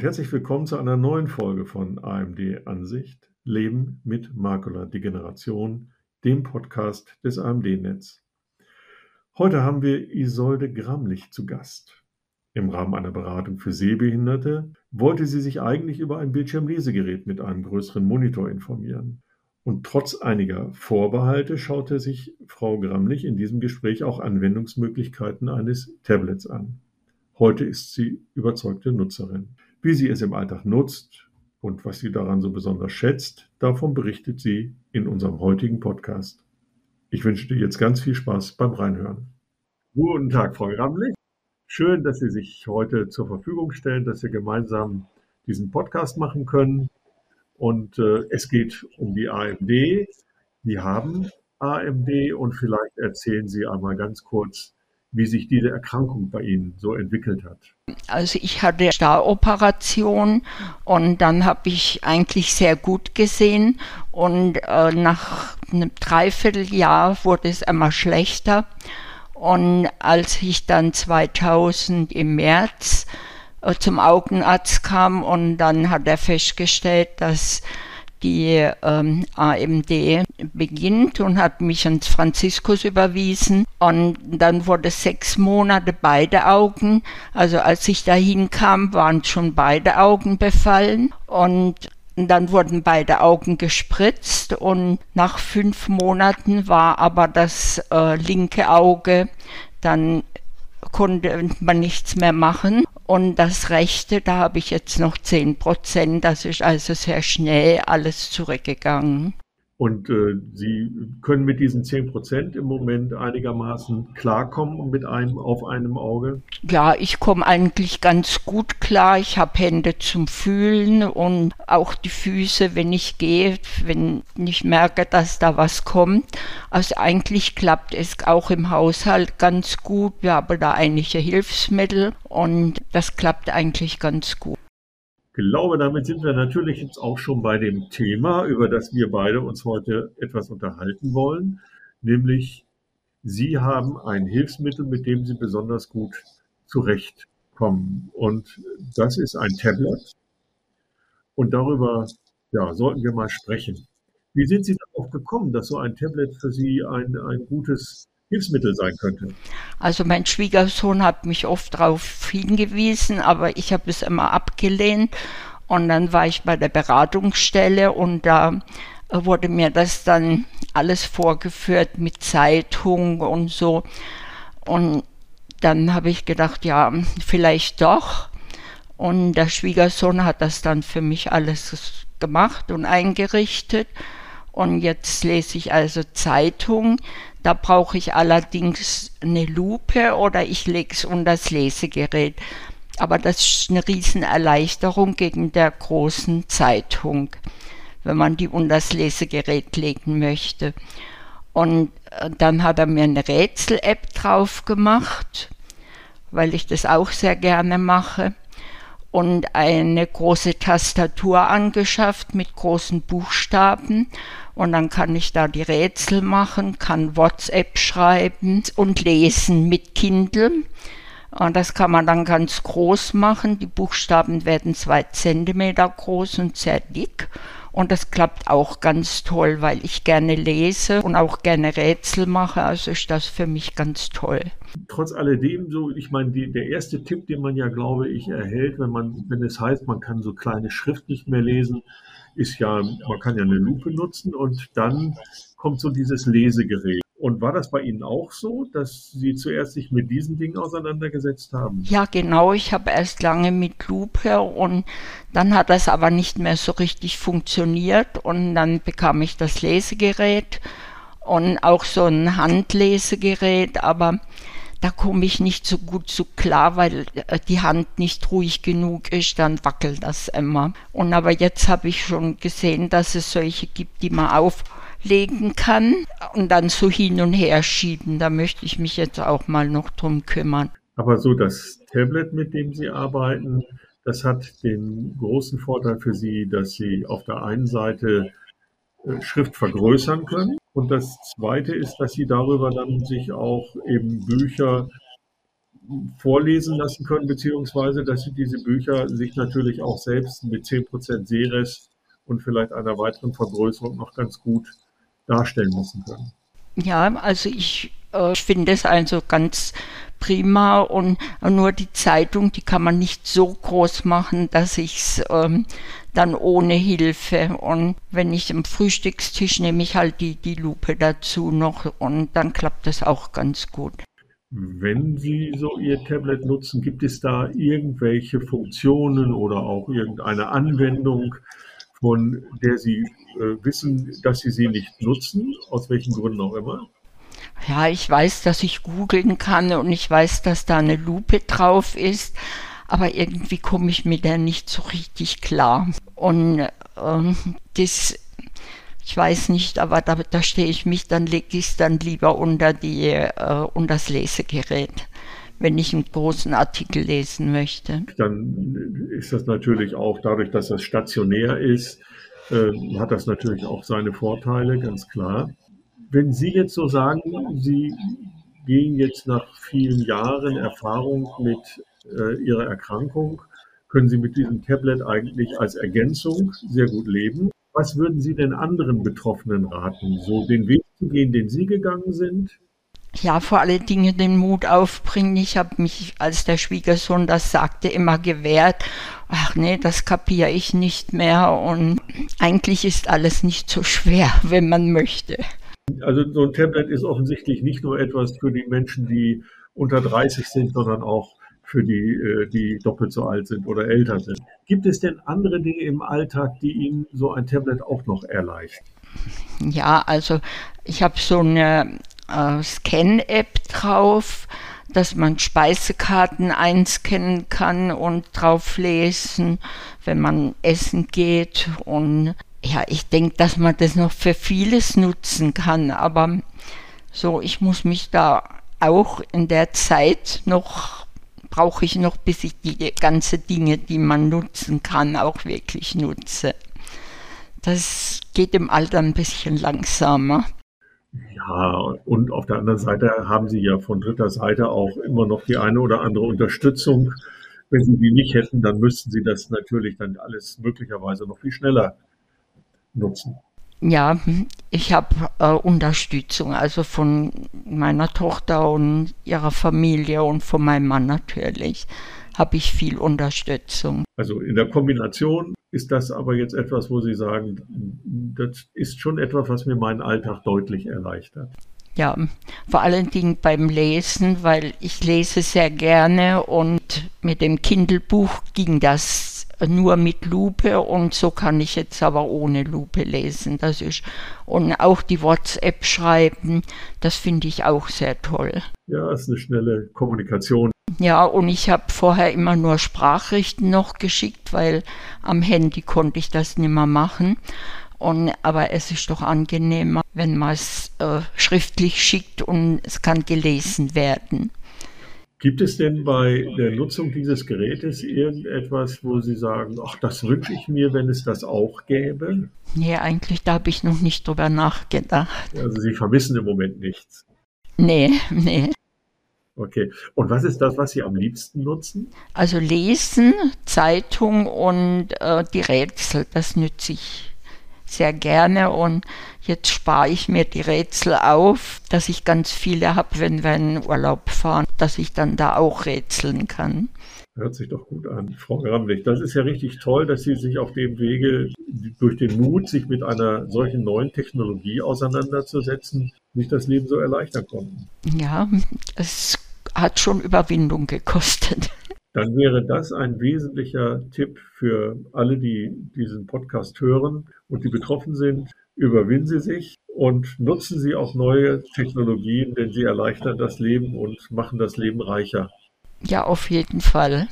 Und herzlich willkommen zu einer neuen Folge von AMD Ansicht Leben mit Makula-Degeneration, dem Podcast des AMD-Netz. Heute haben wir Isolde Gramlich zu Gast. Im Rahmen einer Beratung für Sehbehinderte wollte sie sich eigentlich über ein Bildschirmlesegerät mit einem größeren Monitor informieren. Und trotz einiger Vorbehalte schaute sich Frau Gramlich in diesem Gespräch auch Anwendungsmöglichkeiten eines Tablets an. Heute ist sie überzeugte Nutzerin. Wie sie es im Alltag nutzt und was sie daran so besonders schätzt, davon berichtet sie in unserem heutigen Podcast. Ich wünsche dir jetzt ganz viel Spaß beim Reinhören. Guten Tag, Frau Gramlich. Schön, dass Sie sich heute zur Verfügung stellen, dass wir gemeinsam diesen Podcast machen können. Und äh, es geht um die AMD. Sie haben AMD und vielleicht erzählen Sie einmal ganz kurz, wie sich diese Erkrankung bei Ihnen so entwickelt hat. Also ich hatte Staroperation und dann habe ich eigentlich sehr gut gesehen und äh, nach einem Dreivierteljahr wurde es immer schlechter und als ich dann 2000 im März äh, zum Augenarzt kam und dann hat er festgestellt, dass die ähm, AMD beginnt und hat mich ans Franziskus überwiesen. Und dann wurde sechs Monate beide Augen. Also als ich dahin kam, waren schon beide Augen befallen. Und dann wurden beide Augen gespritzt und nach fünf Monaten war aber das äh, linke Auge dann konnte man nichts mehr machen. Und das Rechte, da habe ich jetzt noch 10 Prozent. Das ist also sehr schnell alles zurückgegangen. Und äh, Sie können mit diesen 10 Prozent im Moment einigermaßen klarkommen mit einem auf einem Auge? Ja, ich komme eigentlich ganz gut klar. Ich habe Hände zum Fühlen und auch die Füße, wenn ich gehe, wenn ich merke, dass da was kommt. Also eigentlich klappt es auch im Haushalt ganz gut. Wir haben da einige Hilfsmittel und das klappt eigentlich ganz gut glaube, damit sind wir natürlich jetzt auch schon bei dem Thema, über das wir beide uns heute etwas unterhalten wollen, nämlich Sie haben ein Hilfsmittel, mit dem Sie besonders gut zurechtkommen. Und das ist ein Tablet. Und darüber ja, sollten wir mal sprechen. Wie sind Sie darauf gekommen, dass so ein Tablet für Sie ein, ein gutes Hilfsmittel sein könnte. Also mein Schwiegersohn hat mich oft darauf hingewiesen, aber ich habe es immer abgelehnt. Und dann war ich bei der Beratungsstelle und da wurde mir das dann alles vorgeführt mit Zeitung und so. Und dann habe ich gedacht, ja, vielleicht doch. Und der Schwiegersohn hat das dann für mich alles gemacht und eingerichtet. Und jetzt lese ich also Zeitung. Da brauche ich allerdings eine Lupe oder ich lege es unter das Lesegerät. Aber das ist eine Riesenerleichterung gegen der großen Zeitung, wenn man die unter das Lesegerät legen möchte. Und äh, dann hat er mir eine Rätsel-App drauf gemacht, weil ich das auch sehr gerne mache und eine große Tastatur angeschafft mit großen Buchstaben und dann kann ich da die Rätsel machen, kann WhatsApp schreiben und lesen mit Kindle. Und das kann man dann ganz groß machen. Die Buchstaben werden zwei Zentimeter groß und sehr dick. Und das klappt auch ganz toll, weil ich gerne lese und auch gerne Rätsel mache. Also ist das für mich ganz toll. Trotz alledem, so, ich meine, die, der erste Tipp, den man ja, glaube ich, erhält, wenn man, wenn es heißt, man kann so kleine Schrift nicht mehr lesen, ist ja, man kann ja eine Lupe nutzen und dann kommt so dieses Lesegerät. Und war das bei Ihnen auch so, dass Sie zuerst sich mit diesen Dingen auseinandergesetzt haben? Ja, genau. Ich habe erst lange mit Lupe und dann hat das aber nicht mehr so richtig funktioniert und dann bekam ich das Lesegerät und auch so ein Handlesegerät, aber da komme ich nicht so gut zu klar, weil äh, die Hand nicht ruhig genug ist, dann wackelt das immer. Und aber jetzt habe ich schon gesehen, dass es solche gibt, die man auf legen kann und dann so hin und her schieben. Da möchte ich mich jetzt auch mal noch drum kümmern. Aber so das Tablet, mit dem Sie arbeiten, das hat den großen Vorteil für Sie, dass Sie auf der einen Seite äh, Schrift vergrößern können und das Zweite ist, dass Sie darüber dann sich auch eben Bücher vorlesen lassen können, beziehungsweise dass sie diese Bücher sich natürlich auch selbst mit 10% Sehrest und vielleicht einer weiteren Vergrößerung noch ganz gut darstellen lassen können. Ja, also ich äh, finde es also ganz prima und nur die Zeitung, die kann man nicht so groß machen, dass ich es ähm, dann ohne Hilfe und wenn ich am Frühstückstisch nehme ich halt die, die Lupe dazu noch und dann klappt das auch ganz gut. Wenn Sie so Ihr Tablet nutzen, gibt es da irgendwelche Funktionen oder auch irgendeine Anwendung, von der Sie äh, wissen, dass Sie sie nicht nutzen, aus welchen Gründen auch immer? Ja, ich weiß, dass ich googeln kann und ich weiß, dass da eine Lupe drauf ist, aber irgendwie komme ich mit der nicht so richtig klar. Und ähm, das, ich weiß nicht, aber da, da stehe ich mich, dann lege ich es dann lieber unter, die, äh, unter das Lesegerät wenn ich einen großen Artikel lesen möchte. Dann ist das natürlich auch dadurch, dass das stationär ist, äh, hat das natürlich auch seine Vorteile, ganz klar. Wenn Sie jetzt so sagen, Sie gehen jetzt nach vielen Jahren Erfahrung mit äh, Ihrer Erkrankung, können Sie mit diesem Tablet eigentlich als Ergänzung sehr gut leben. Was würden Sie denn anderen Betroffenen raten, so den Weg zu gehen, den Sie gegangen sind? ja, vor allen Dingen den Mut aufbringen. Ich habe mich, als der Schwiegersohn das sagte, immer gewehrt. Ach nee, das kapiere ich nicht mehr. Und eigentlich ist alles nicht so schwer, wenn man möchte. Also so ein Tablet ist offensichtlich nicht nur etwas für die Menschen, die unter 30 sind, sondern auch für die, äh, die doppelt so alt sind oder älter sind. Gibt es denn andere Dinge im Alltag, die Ihnen so ein Tablet auch noch erleichtern? Ja, also ich habe so eine äh, Scan-App drauf, dass man Speisekarten einscannen kann und drauf lesen, wenn man essen geht. Und ja, ich denke, dass man das noch für vieles nutzen kann. Aber so, ich muss mich da auch in der Zeit noch, brauche ich noch, bis ich die ganze Dinge, die man nutzen kann, auch wirklich nutze. Das geht im Alter ein bisschen langsamer. Ja, und auf der anderen Seite haben Sie ja von dritter Seite auch immer noch die eine oder andere Unterstützung. Wenn Sie die nicht hätten, dann müssten Sie das natürlich dann alles möglicherweise noch viel schneller nutzen. Ja, ich habe äh, Unterstützung, also von meiner Tochter und ihrer Familie und von meinem Mann natürlich habe ich viel Unterstützung. Also in der Kombination ist das aber jetzt etwas, wo Sie sagen, das ist schon etwas, was mir meinen Alltag deutlich erleichtert. Ja, vor allen Dingen beim Lesen, weil ich lese sehr gerne und mit dem Kindle-Buch ging das nur mit Lupe und so kann ich jetzt aber ohne Lupe lesen. Das ist und auch die WhatsApp schreiben, das finde ich auch sehr toll. Ja, es ist eine schnelle Kommunikation. Ja, und ich habe vorher immer nur Sprachrichten noch geschickt, weil am Handy konnte ich das nicht mehr machen. Und, aber es ist doch angenehmer, wenn man es äh, schriftlich schickt und es kann gelesen werden. Gibt es denn bei der Nutzung dieses Gerätes irgendetwas, wo Sie sagen, ach, das wünsche ich mir, wenn es das auch gäbe? Nee, eigentlich, da habe ich noch nicht drüber nachgedacht. Also Sie vermissen im Moment nichts? Nee, nee. Okay. Und was ist das, was Sie am liebsten nutzen? Also Lesen, Zeitung und äh, die Rätsel, das nütze ich sehr gerne und jetzt spare ich mir die Rätsel auf, dass ich ganz viele habe, wenn wir in Urlaub fahren, dass ich dann da auch rätseln kann. Hört sich doch gut an, Frau Gramlich. Das ist ja richtig toll, dass Sie sich auf dem Wege durch den Mut, sich mit einer solchen neuen Technologie auseinanderzusetzen, sich das Leben so erleichtern konnten. Ja, es hat schon Überwindung gekostet. Dann wäre das ein wesentlicher Tipp für alle, die diesen Podcast hören und die betroffen sind. Überwinden Sie sich und nutzen Sie auch neue Technologien, denn sie erleichtern das Leben und machen das Leben reicher. Ja, auf jeden Fall.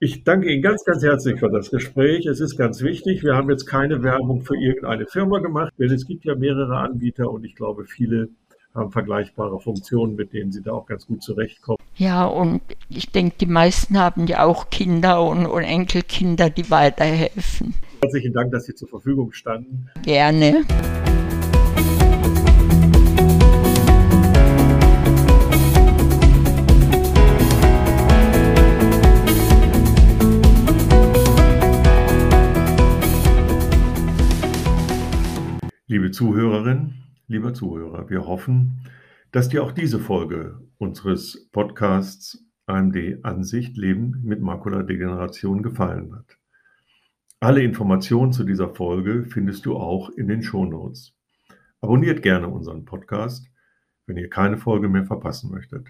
Ich danke Ihnen ganz, ganz herzlich für das Gespräch. Es ist ganz wichtig. Wir haben jetzt keine Werbung für irgendeine Firma gemacht, denn es gibt ja mehrere Anbieter und ich glaube, viele haben vergleichbare Funktionen, mit denen sie da auch ganz gut zurechtkommen. Ja, und ich denke, die meisten haben ja auch Kinder und, und Enkelkinder, die weiterhelfen. Herzlichen Dank, dass Sie zur Verfügung standen. Gerne. Liebe Zuhörerinnen, lieber Zuhörer, wir hoffen, dass dir auch diese Folge unseres Podcasts AMD Ansicht Leben mit Makuladegeneration gefallen hat. Alle Informationen zu dieser Folge findest du auch in den Shownotes. Abonniert gerne unseren Podcast, wenn ihr keine Folge mehr verpassen möchtet.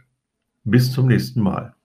Bis zum nächsten Mal.